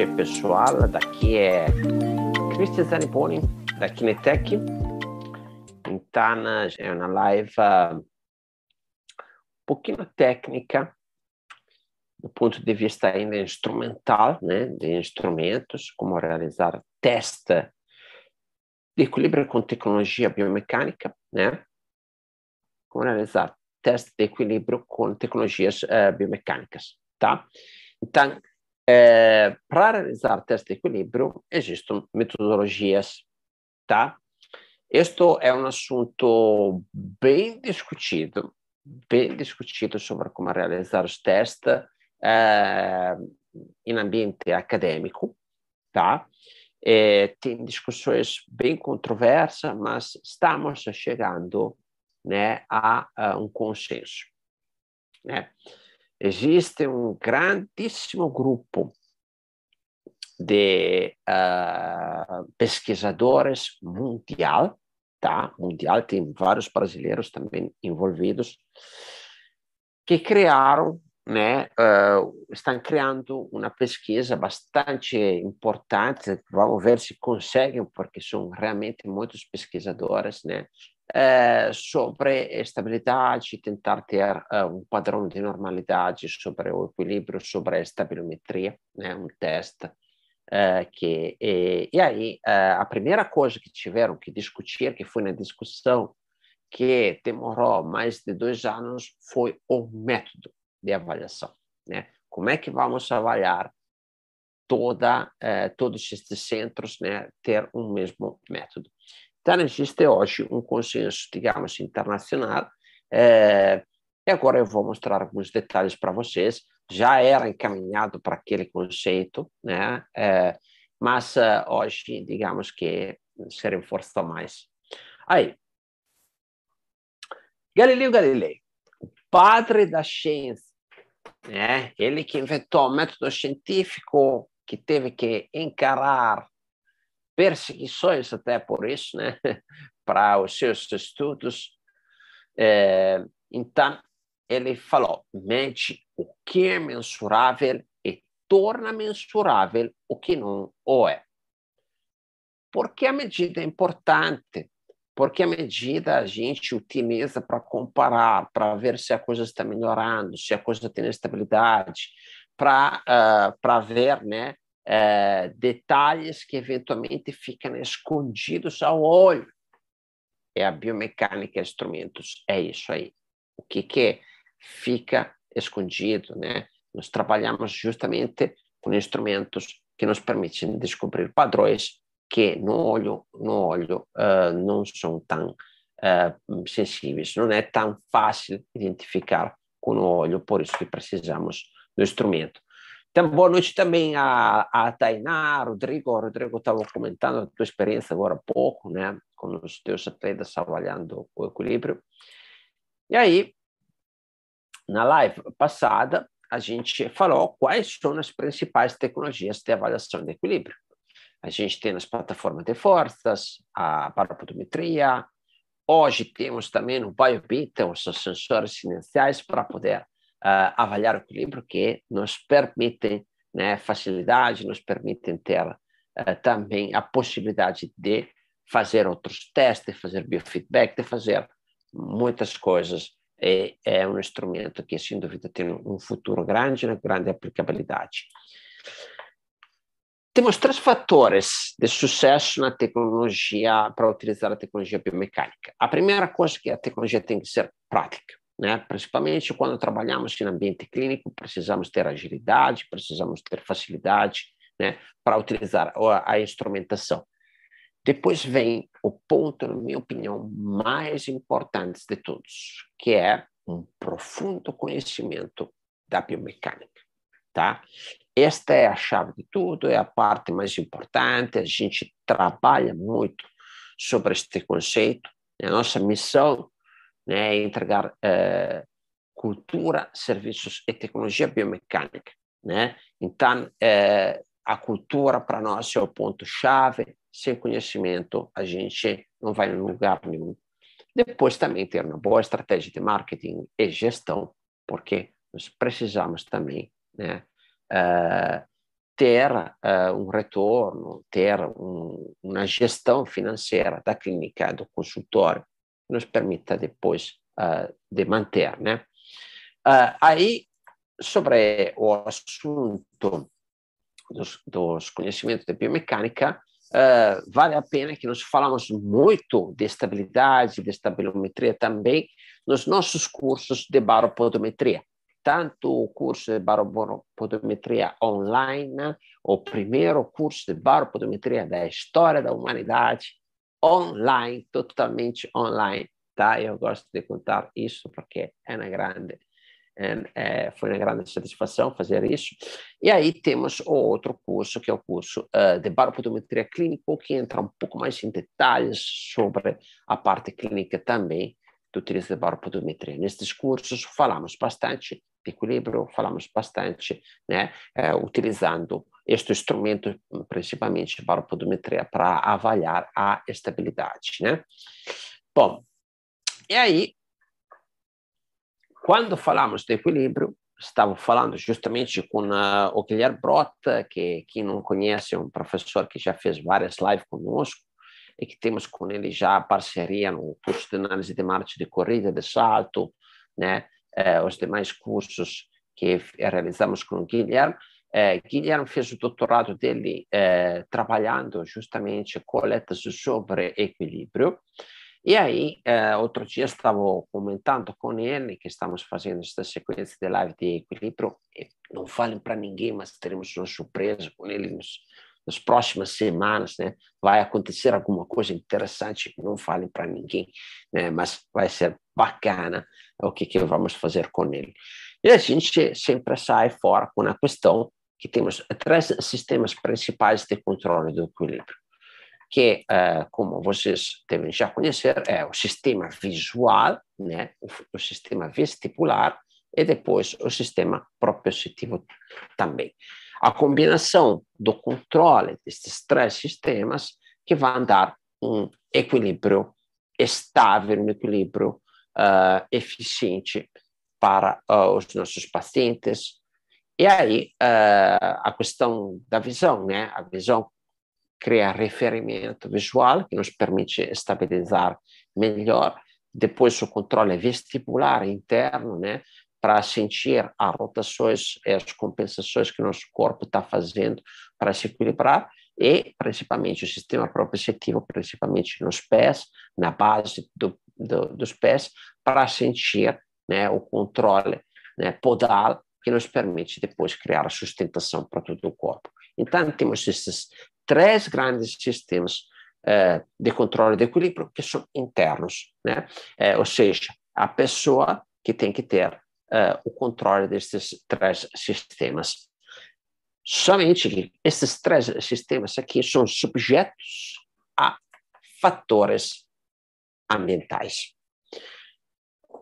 noite, pessoal. Daqui é Cristian Zaniponi, da Kinetec. Então, é uma live uh, um pouquinho técnica, do ponto de vista ainda instrumental, né, de instrumentos, como realizar teste de equilíbrio com tecnologia biomecânica, né, como realizar teste de equilíbrio com tecnologias uh, biomecânicas, tá? Então, é, para realizar teste de equilíbrio, existem metodologias, tá? Este é um assunto bem discutido, bem discutido sobre como realizar os testes é, em ambiente acadêmico, tá? É, tem discussões bem controversas, mas estamos chegando né, a, a um consenso. Né? Existe um grandíssimo grupo de uh, pesquisadores mundial, tá? Mundial tem vários brasileiros também envolvidos que criaram, né? Uh, estão criando uma pesquisa bastante importante. Vamos ver se conseguem, porque são realmente muitos pesquisadores, né? Eh, sobre estabilidade, tentar ter uh, um padrão de normalidade sobre o equilíbrio, sobre a estabilometria, né, um teste. Uh, que, e, e aí, a primeira coisa que tiveram que discutir, que foi na discussão que demorou mais de dois anos, foi o método de avaliação. Né? Como é que vamos avaliar toda, todos estes centros, né, ter um mesmo método? Então, existe hoje um consenso, digamos, internacional, é, e agora eu vou mostrar alguns detalhes para vocês. Já era encaminhado para aquele conceito, né? É, mas uh, hoje, digamos que se reforça mais. Aí, Galileu Galilei, o padre da ciência, né? ele que inventou o método científico que teve que encarar perseguições até por isso, né, para os seus estudos. É, então, ele falou: mente o que é mensurável e torna mensurável o que não o é. Porque a medida é importante, porque a medida a gente utiliza para comparar, para ver se a coisa está melhorando, se a coisa tem estabilidade, para uh, ver né, é, detalhes que eventualmente ficam escondidos ao olho. É a biomecânica instrumentos, é isso aí. O que, que fica escondido, né? Nós trabalhamos justamente com instrumentos que nos permitem descobrir padrões que no olho, no olho uh, não são tão uh, sensíveis, não é tão fácil identificar com o olho, por isso que precisamos do instrumento. Então, boa noite também a, a Tainá, Rodrigo. O Rodrigo estava comentando a tua experiência agora há pouco, né, com os teus atletas trabalhando o equilíbrio. E aí, na live passada, a gente falou quais são as principais tecnologias de avaliação de equilíbrio. A gente tem as plataformas de forças, a parapodometria, hoje temos também o BioBit, os sensores inerciais para poder uh, avaliar o equilíbrio que nos permitem né, facilidade, nos permitem ter uh, também a possibilidade de fazer outros testes, de fazer biofeedback, de fazer muitas coisas. E é um instrumento que, sem dúvida, tem um futuro grande, uma grande aplicabilidade. Temos três fatores de sucesso na tecnologia para utilizar a tecnologia biomecânica. A primeira coisa é que a tecnologia tem que ser prática. Né? Principalmente quando trabalhamos em ambiente clínico, precisamos ter agilidade, precisamos ter facilidade né, para utilizar a, a instrumentação. Depois vem o ponto, na minha opinião, mais importante de todos, que é um profundo conhecimento da biomecânica, tá? Esta é a chave de tudo, é a parte mais importante. A gente trabalha muito sobre este conceito. A nossa missão né, entregar eh, cultura, serviços e tecnologia biomecânica. Né? Então, eh, a cultura para nós é o ponto-chave. Sem conhecimento, a gente não vai em lugar nenhum. Depois, também ter uma boa estratégia de marketing e gestão, porque nós precisamos também né, uh, ter uh, um retorno, ter um, uma gestão financeira da clínica, do consultório, nos permita depois uh, de manter, né? Uh, aí, sobre o assunto dos, dos conhecimentos de biomecânica, uh, vale a pena que nós falamos muito de estabilidade, de estabilometria também nos nossos cursos de baropodometria. Tanto o curso de baropodometria online, o primeiro curso de baropodometria da história da humanidade, online, totalmente online, tá? Eu gosto de contar isso porque é na grande é, foi uma grande satisfação fazer isso. E aí temos o outro curso, que é o curso uh, de baropodometria clínico, que entra um pouco mais em detalhes sobre a parte clínica também do utilizo de baropodometria. Nestes cursos falamos bastante de equilíbrio, falamos bastante, né, uh, utilizando este instrumento, principalmente baropodometria, para avaliar a estabilidade, né? Bom, e aí quando falamos de equilíbrio, estava falando justamente com uh, o Guilherme Brota, que quem não conhece é um professor que já fez várias lives conosco e que temos com ele já parceria no curso de análise de marcha de corrida, de salto, né? Eh, os demais cursos que realizamos com o Guilherme. Eh, Guilherme fez o doutorado dele eh, trabalhando justamente coletas sobre equilíbrio e aí, uh, outro dia estava comentando com ele que estamos fazendo esta sequência de live de equilíbrio. Não falem para ninguém, mas teremos uma surpresa com ele nos, nas próximas semanas, né? Vai acontecer alguma coisa interessante, não falem para ninguém, né? Mas vai ser bacana o que, que vamos fazer com ele. E a gente sempre sai fora com a questão que temos três sistemas principais de controle do equilíbrio que, uh, como vocês devem já conhecer, é o sistema visual, né, o, sistema vestibular e depois o sistema propriocetivo também. A combinação do controle destes três sistemas que vão dar um equilíbrio estável, um equilíbrio uh, eficiente para uh, os nossos pacientes. E aí, uh, a questão da visão, né? A visão criar referimento visual que nos permite estabilizar melhor. Depois o controle vestibular interno, né, para sentir as rotações e as compensações que nosso corpo está fazendo para se equilibrar e principalmente o sistema proprioceptivo, principalmente nos pés, na base do, do, dos pés, para sentir né, o controle né, podal que nos permite depois criar a sustentação para todo o corpo. Então, temos esses três grandes sistemas eh, de controle de equilíbrio que são internos, né? Eh, ou seja, a pessoa que tem que ter eh, o controle desses três sistemas. Somente que esses três sistemas aqui são subjetos a fatores ambientais.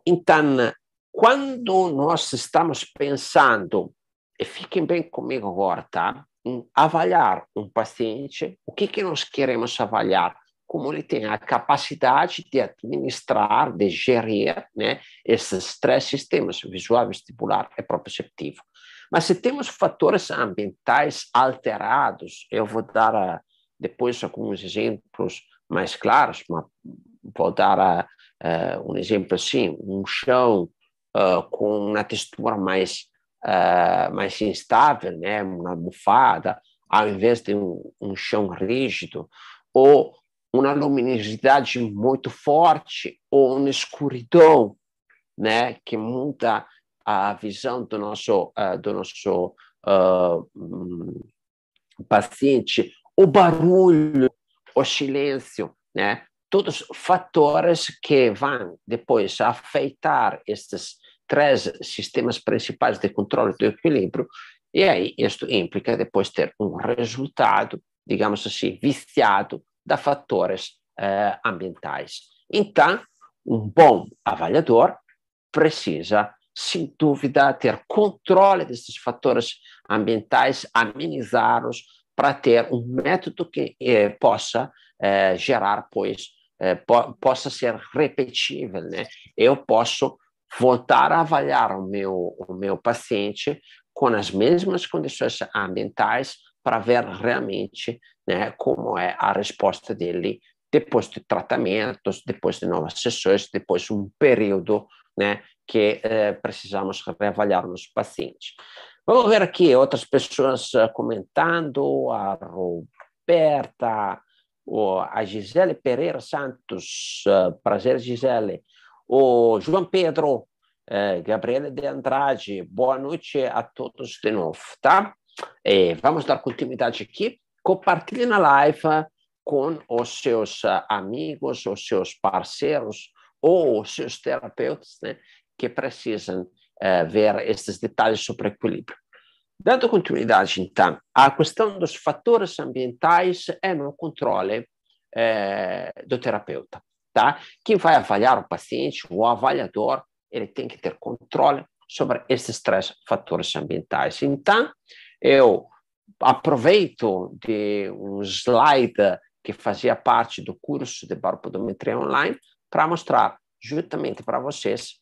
Então, quando nós estamos pensando, e fiquem bem comigo agora, tá? avaliar um paciente, o que, que nós queremos avaliar? Como ele tem a capacidade de administrar, de gerir né, esses três sistemas, visual, vestibular e proprioceptivo. Mas se temos fatores ambientais alterados, eu vou dar a, depois alguns exemplos mais claros, mas vou dar a, a, um exemplo assim, um chão uh, com uma textura mais uh, mais instável, né, uma bufada, ao invés de um, um chão rígido, ou uma luminosidade muito forte, ou uma escuridão, né, que muda a visão do nosso, uh, do nosso uh, um, paciente, o barulho, o silêncio, né, todos fatores que vão depois afetar esses três sistemas principais de controle do equilíbrio, e aí isto implica depois ter um resultado, digamos assim, viciado de fatores eh, ambientais. Então, um bom avaliador precisa, sem dúvida, ter controle desses fatores ambientais, amenizá-los, para ter um método que eh, possa eh, gerar, pois, eh, po possa ser repetível. Né? Eu posso voltar a avaliar o meu, o meu paciente com as mesmas condições ambientais para ver realmente né, como é a resposta dele depois de tratamentos, depois de novas sessões, depois de um período né, que eh, precisamos reavaliar nos pacientes. Vamos ver aqui outras pessoas uh, comentando, a Roberta, a Gisele Pereira Santos, uh, prazer Gisele, o João Pedro, uh, Gabriela de Andrade, boa noite a todos de novo, tá? E vamos dar continuidade aqui, compartilhe na live com os seus amigos, os seus parceiros ou os seus terapeutas, né, que precisam ver esses detalhes sobre equilíbrio. Dando continuidade, então, a questão dos fatores ambientais é no controle é, do terapeuta. Tá? Quem vai avaliar o paciente, o avaliador, ele tem que ter controle sobre esses três fatores ambientais. Então, eu aproveito de um slide que fazia parte do curso de baropodometria online para mostrar justamente para vocês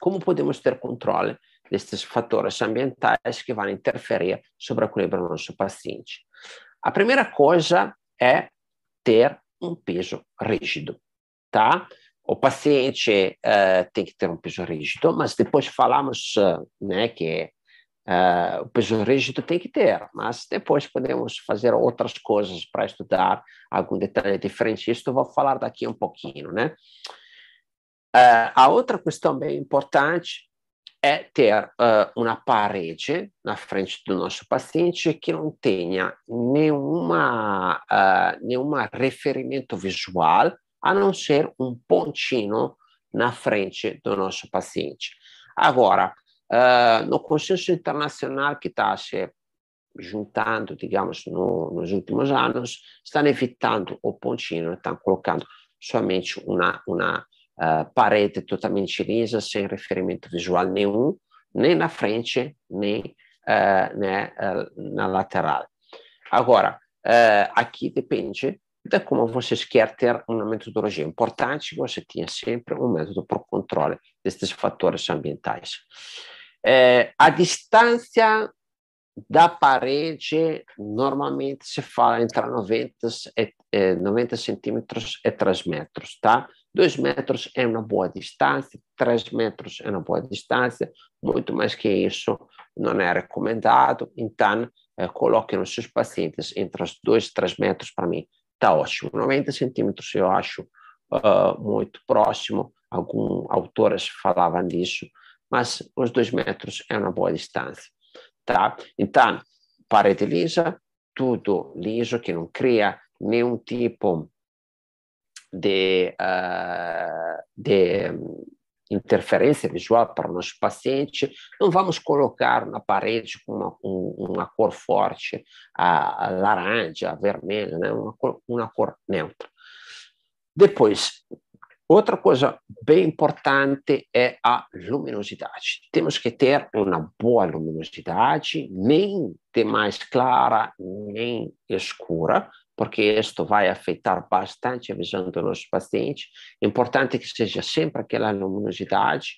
como podemos ter controle desses fatores ambientais que vão interferir sobre o equilíbrio do nosso paciente. A primeira coisa é ter um peso rígido, tá? O paciente uh, tem que ter um peso rígido, mas depois falamos uh, né, que uh, o peso rígido tem que ter, mas depois podemos fazer outras coisas para estudar algum detalhe diferente. Isso eu vou falar daqui um pouquinho, né? A outra questão bem importante é ter uh, uma parede na frente do nosso paciente que não tenha nenhuma, uh, nenhuma referimento visual, a não ser um pontinho na frente do nosso paciente. Agora, uh, no consenso internacional que está se juntando, digamos, no, nos últimos anos, estão evitando o pontinho, estão colocando somente uma, uma uh, parede totalmente lisa, sem referimento visual nenhum, nem na frente, nem uh, né, uh, na lateral. Agora, aqui depende de como vocês querem ter uma metodologia. Importante que você tenha sempre um método para o controle desses fatores ambientais. a distância da parede, normalmente se fala entre 90, e, 90 centímetros e 3 metros, tá? Dois metros é uma boa distância, três metros é uma boa distância, muito mais que isso não é recomendado. Então, eh, coloquem os seus pacientes entre os dois e três metros, para mim, está ótimo. 90 centímetros eu acho uh, muito próximo, alguns autores falavam disso, mas os dois metros é uma boa distância. Tá? Então, parede lisa, tudo liso, que não cria nenhum tipo de, uh, de interferência visual para o nosso paciente, não vamos colocar na parede com uma, um, uma cor forte, a, a laranja, a vermelha, né? uma, cor, uma cor neutra. Depois, outra coisa bem importante é a luminosidade. Temos que ter uma boa luminosidade, nem demais clara, nem escura, porque isto vai afetar bastante a visão do nosso paciente. É importante que seja sempre aquela luminosidade,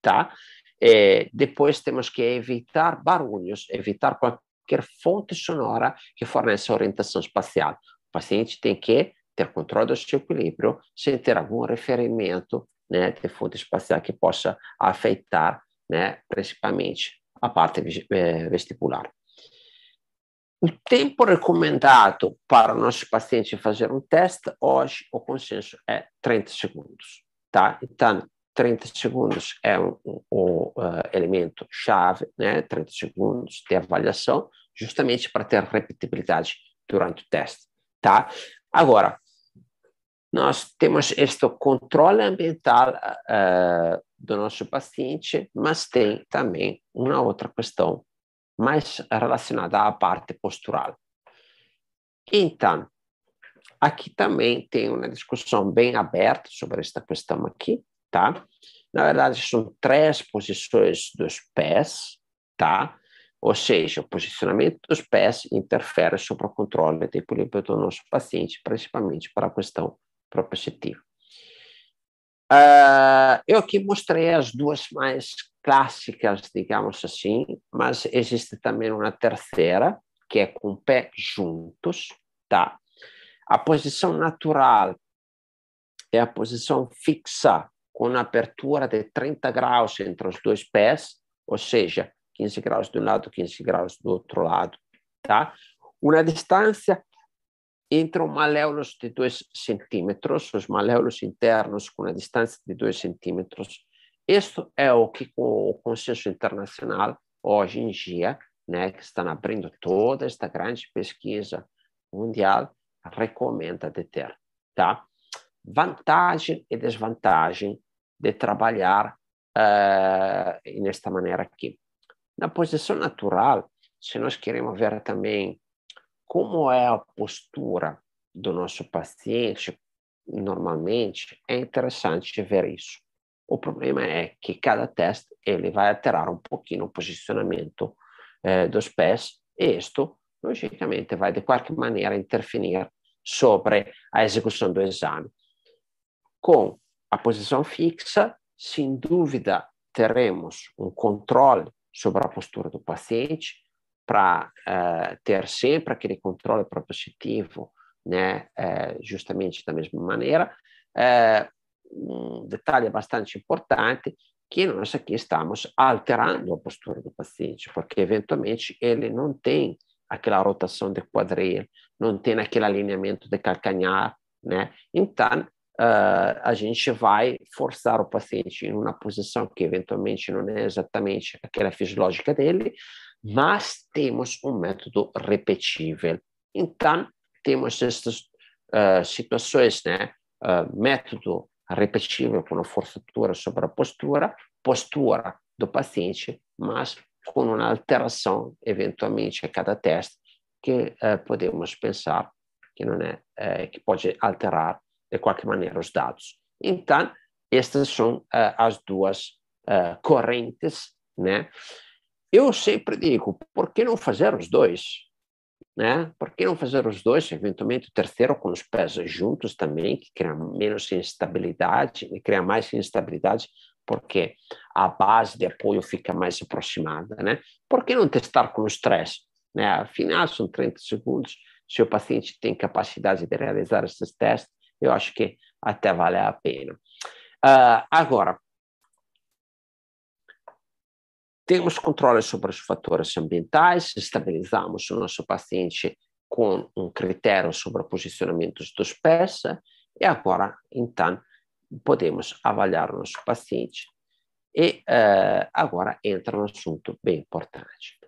tá? E depois temos que evitar barulhos, evitar qualquer fonte sonora que forneça orientação espacial. O paciente tem que ter controle do seu equilíbrio sem ter algum referimento né, de fonte espacial que possa afetar, né, principalmente a parte eh, vestibular. O tempo recomendado para o nosso paciente fazer um teste, hoje o consenso é 30 segundos. Tá? Então, 30 segundos é um, um, um uh, elemento chave, né? 30 segundos de avaliação, justamente para ter repetibilidade durante o teste. Tá? Agora, nós temos este controle ambiental uh, do nosso paciente, mas tem também uma outra questão mais relacionada à parte postural. Então, aqui também tem uma discussão bem aberta sobre esta questão aqui, tá? Na verdade, são três posições dos pés, tá? Ou seja, o posicionamento dos pés interfere sobre o controle do equilíbrio do nosso paciente, principalmente para a questão proprioceptiva. Uh, eu aqui mostrei as duas mais clássicas, digamos assim, mas existe também uma terceira, que é com o pé juntos, tá? A posição natural é a posição fixa, com abertura de 30 graus entre os dois pés, ou seja, 15 graus de um lado, 15 graus do outro lado, tá? Uma distância entre os maléolos de 2 centímetros, os maléolos internos com a distância de 2 centímetros. Isto é o que o consenso internacional, hoje em dia, né, que estão abrindo toda esta grande pesquisa mundial, recomenda de ter. Tá? Vantagem e desvantagem de trabalhar uh, nesta maneira aqui. Na posição natural, se nós queremos ver também como é a postura do nosso paciente, normalmente é interessante ver isso. O problema é que cada teste ele vai alterar um pouquinho o posicionamento eh, dos pés e isto, logicamente, vai de qualquer maneira interferir sobre a execução do exame. Com a posição fixa, sem dúvida, teremos um controle sobre a postura do paciente, para uh, ter sempre aquele controle propositivo, né, uh, justamente da mesma maneira. Uh, um detalhe bastante importante que nós aqui estamos alterando a postura do paciente, porque eventualmente ele não tem aquela rotação de quadril, não tem aquele alinhamento de calcanhar, né? Então, uh, a gente vai forçar o paciente em uma posição que eventualmente não é exatamente aquela fisiológica dele, mas temos um método repetível. Então, temos estas uh, situações, né? Uh, método repetível com a forçatura sobre a postura, postura do paciente, mas com uma alteração, eventualmente, a cada teste, que uh, podemos pensar que não é, que pode alterar de qualquer maneira os dados. Então, estas são as duas correntes, né? Eu sempre digo, por que não fazer os dois? Né? Por que não fazer os dois, eventualmente o terceiro com os pés juntos também, que cria menos instabilidade, cria mais instabilidade, porque a base de apoio fica mais aproximada, né? Por que não testar com os três? Né? Afinal, são 30 segundos, se o paciente tem capacidade de realizar esses testes, eu acho que até vale a pena. Uh, agora, temos controle sobre os fatores ambientais, estabilizamos o nosso paciente com um critério sobre posicionamentos dos pés, e agora, então, podemos avaliar o nosso paciente. E uh, agora entra um assunto bem importante.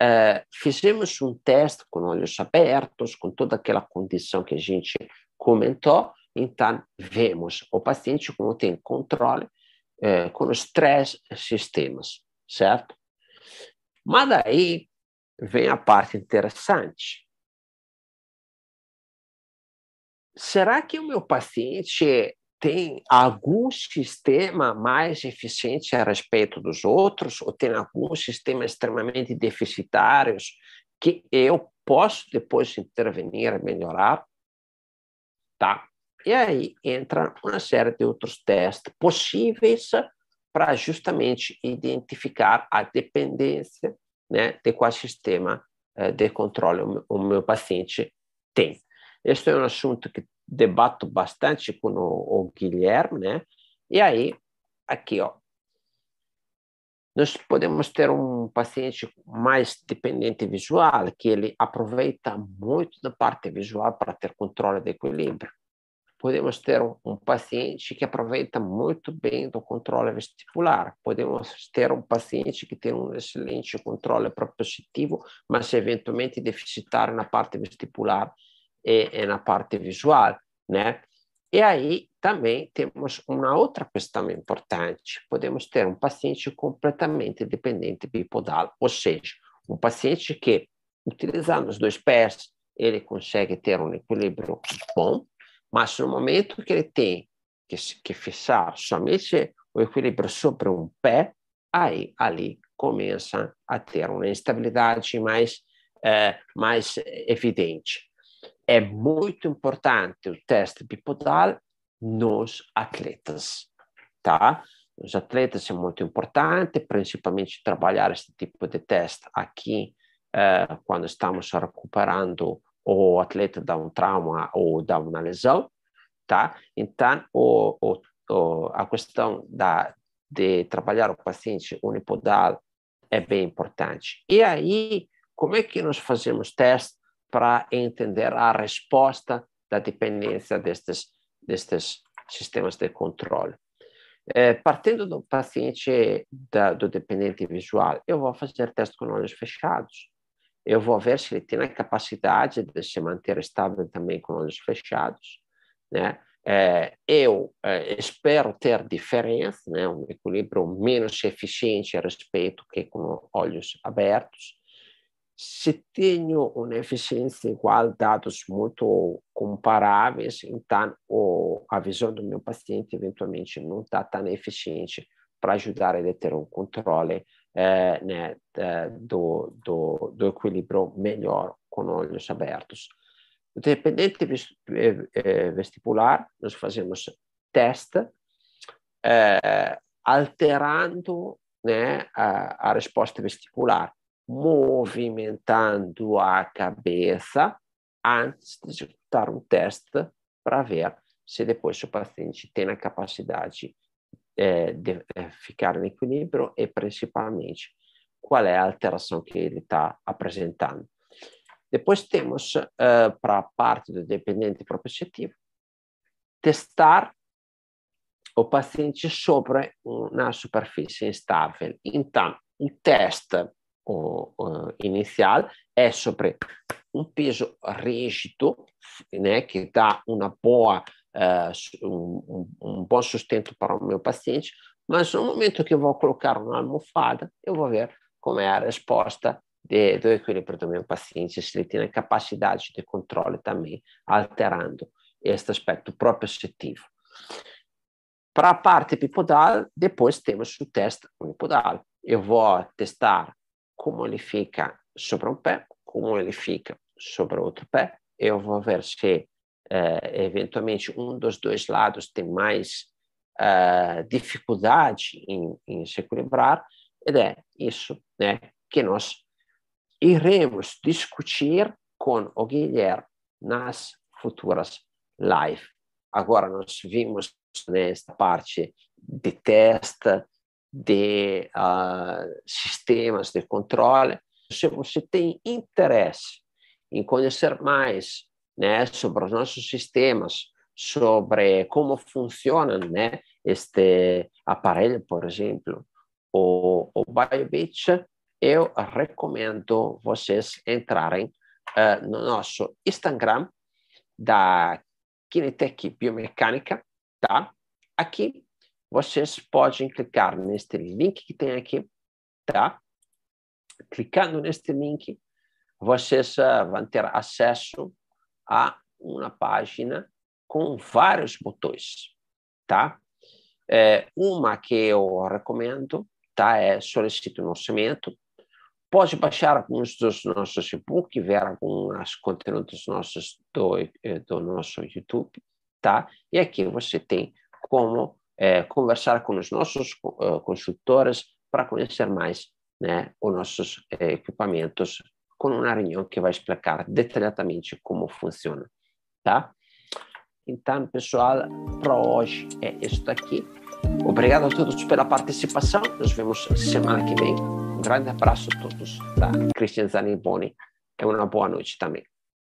Uh, fizemos um teste com olhos abertos, com toda aquela condição que a gente comentou, então vemos o paciente como tem controle uh, com os três sistemas certo? Mas daí vem a parte interessante. Será que o meu paciente tem algum sistema mais eficiente a respeito dos outros, ou tem algum sistema extremamente deficitários que eu posso depois intervenir e melhorar? Tá. E aí entra uma série de outros testes possíveis para justamente identificar a dependência né, de qual sistema eh, de controle o, meu paciente tem. Este é um assunto que debato bastante com o, o Guilherme, né? E aí, aqui, ó, nós podemos ter um paciente mais dependente visual, que ele aproveita muito da parte visual para ter controle de equilíbrio podemos ter um, paciente que aproveita muito bem do controle vestibular, podemos ter um paciente que tem um excelente controle propositivo, mas eventualmente deficitário na parte vestibular e, e na parte visual, né? E aí também temos uma outra questão importante. Podemos ter um paciente completamente dependente bipodal, ou seja, um paciente que, utilizando os dois pés, ele consegue ter um equilíbrio bom, mas no momento que ele tem que, que fixar somente o equilíbrio sobre um pé, aí ali começa a ter uma instabilidade mais, é, mais evidente. É muito importante o teste bipodal nos atletas, tá? Os atletas é muito importante, principalmente trabalhar esse tipo de teste aqui uh, quando estamos recuperando o atleta da um trauma ou da uma lesão, tá? Então, o, o, o, a questão da, de trabalhar o paciente unipodal é bem importante. E aí, como é que nós fazemos testes para entender a resposta da dependência destes, destes sistemas de controle? É, partindo do paciente da, do dependente visual, eu vou fazer teste com olhos fechados. Eu vou ver se ele tem a capacidade de se manter estável também com olhos fechados, né? É, eu é, espero ter diferença, né, um equilíbrio menos eficiente a respeito que com olhos abertos. Se tenho uma eficiência igual, dados muito comparáveis, então o, a visão do meu paciente eventualmente não está tão eficiente para ajudar ele a ter um controle é, né, do, do, do equilíbrio melhor com olhos abertos. Dependente eh, eh, vestibular, nós fazemos teste eh, alterando né, a, a resposta vestibular, movimentando a cabeça antes de executar um teste para ver se depois o paciente tem a capacidade é, de é, ficar em equilíbrio e principalmente qual é a alteração que ele está apresentando. Depois temos, uh, para a parte do dependente proprioceptivo, testar o paciente sobre uma superfície instável. Então, o teste o, o inicial é sobre um peso rígido, né, que dá uma boa, uh, um, um, bom sustento para o meu paciente, mas no momento que eu vou colocar uma almofada, eu vou ver como é a resposta de, do equilíbrio do meu paciente, se ele tem a capacidade de controle também, alterando este aspecto propriocetivo. Para a parte bipodal, depois temos o teste unipodal. Eu vou testar como ele fica sobre um pé, como ele fica sobre outro pé. Eu vou ver se, eh, eventualmente, um dos dois lados tem mais eh, dificuldade em, em se equilibrar. É isso né, que nós iremos discutir com o Guilherme nas futuras lives. Agora nós vimos nesta parte de teste, de uh, sistemas de controle. Se você tem interesse em conhecer mais né, sobre os nossos sistemas, sobre como funciona né, este aparelho, por exemplo, o, o BioBeach, eu recomendo vocês entrarem uh, no nosso Instagram da Kinetec Biomecânica, tá? Aqui vocês podem clicar neste link que tem aqui, tá? Clicando neste link, vocês uh, vão ter acesso a uma página com vários botões, tá? É, uma que eu recomendo, tá? É solicite um orçamento, Pode baixar alguns dos nossos e-books, ver alguns conteúdos nossos do, eh, do nosso YouTube, tá? E aqui você tem como é, conversar com os nossos uh, consultores para conhecer mais né, os nossos é, equipamentos com uma reunião que vai explicar detalhadamente como funciona, tá? Então, pessoal, para hoje é isso daqui. Obrigado a todos pela participação. Nos vemos semana que vem. Um grande abraço a todos da Christian Zaniboni e uma boa noite também.